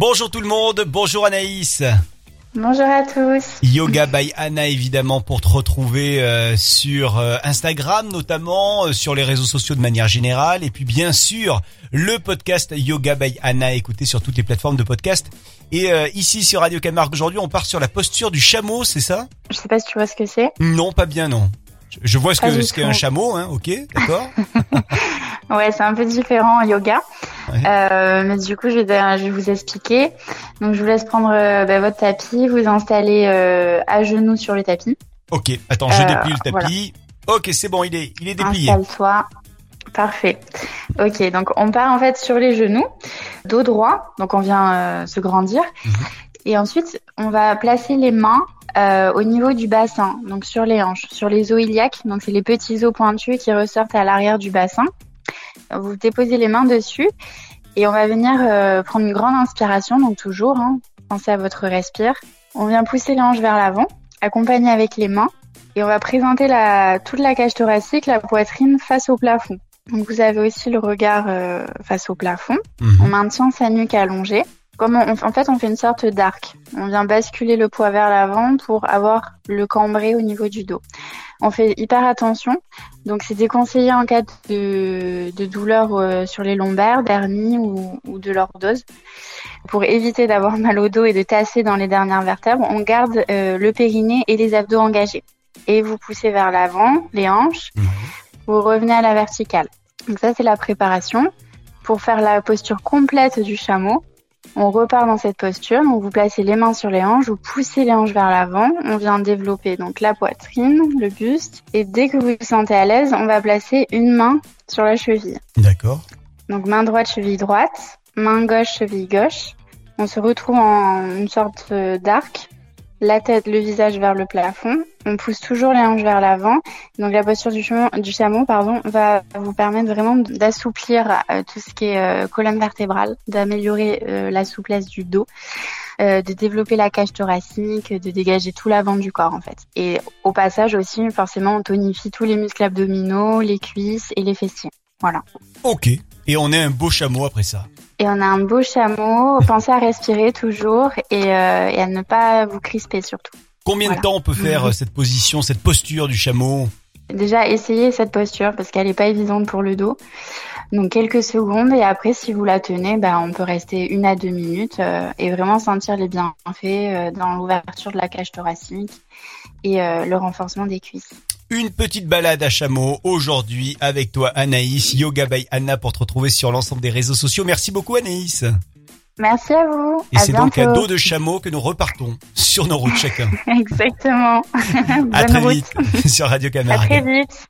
Bonjour tout le monde, bonjour Anaïs. Bonjour à tous. Yoga by Anna évidemment pour te retrouver euh, sur euh, Instagram notamment, euh, sur les réseaux sociaux de manière générale et puis bien sûr le podcast Yoga by Anna écouté sur toutes les plateformes de podcast. Et ici sur Radio Camargue aujourd'hui on part sur la posture du chameau, c'est ça? Je sais pas si tu vois ce que c'est. Non, pas bien non. Je vois ce que ce qu'est un chameau, hein, ok, d'accord. ouais, c'est un peu différent en yoga. Euh, mais du coup, je vais, je vais vous expliquer. Donc, je vous laisse prendre euh, bah, votre tapis, vous installer euh, à genoux sur le tapis. Ok, attends, je déplie le tapis. Ok, c'est bon, il est, il est déplié. Installe-toi. Parfait. Ok, donc on part en fait sur les genoux, dos droit, donc on vient se grandir. Mhm. Et ensuite, on va placer les mains au niveau du bassin, donc sur les hanches, sur les os iliaques, donc c'est les petits os pointus qui ressortent à l'arrière du bassin. Vous déposez les mains dessus et on va venir euh, prendre une grande inspiration, donc toujours, hein, pensez à votre respire. On vient pousser les hanches vers l'avant, accompagner avec les mains et on va présenter la, toute la cage thoracique, la poitrine face au plafond. Donc vous avez aussi le regard euh, face au plafond. Mhm. On maintient sa nuque allongée. Comme en fait, on fait une sorte d'arc. On vient basculer le poids vers l'avant pour avoir le cambré au niveau du dos. On fait hyper attention. Donc, c'est déconseillé en cas de, de douleur euh, sur les lombaires, d'hernie ou, ou, de lordose. Pour éviter d'avoir mal au dos et de tasser dans les dernières vertèbres, on garde euh, le périnée et les abdos engagés. Et vous poussez vers l'avant, les hanches. Mhm. Vous revenez à la verticale. Donc ça, c'est la préparation. Pour faire la posture complète du chameau, on repart dans cette posture. Donc vous placez les mains sur les hanches, vous poussez les hanches vers l'avant. On vient développer donc la poitrine, le buste. Et dès que vous vous sentez à l'aise, on va placer une main sur la cheville. D'accord. Donc main droite, cheville droite, main gauche, cheville gauche. On se retrouve en une sorte d'arc la tête, le visage vers le plafond. On pousse toujours les hanches vers l'avant. Donc la posture du, du chameau pardon, va vous permettre vraiment d'assouplir euh, tout ce qui est euh, colonne vertébrale, d'améliorer euh, la souplesse du dos, de développer la cage thoracique, de dégager tout l'avant du corps en fait. Et au passage aussi, forcément, on tonifie tous les muscles abdominaux, les cuisses et les fessiers. Voilà. Ok. Et on est un beau chameau après ça. Et on a un beau chameau. Pensez à respirer toujours et, euh, et à ne pas vous crisper surtout. Combien de temps on peut faire euh, cette position, cette posture du chameau? Déjà, essayez cette posture parce qu'elle n'est pas évidente pour le dos. Donc quelques secondes et après, si vous la tenez, bah, on peut rester une à deux minutes euh, et vraiment sentir les bienfaits dans l'ouverture de la cage thoracique et le renforcement des cuisses. Une petite balade à chameau aujourd'hui avec toi Anaïs, Yoga by Anna pour te retrouver sur l'ensemble des réseaux sociaux. Merci beaucoup Anaïs. Merci à vous. Et c'est donc à dos de chameau que nous repartons sur nos routes chacun. Exactement. à très vite sur Radio Camargue. À très vite.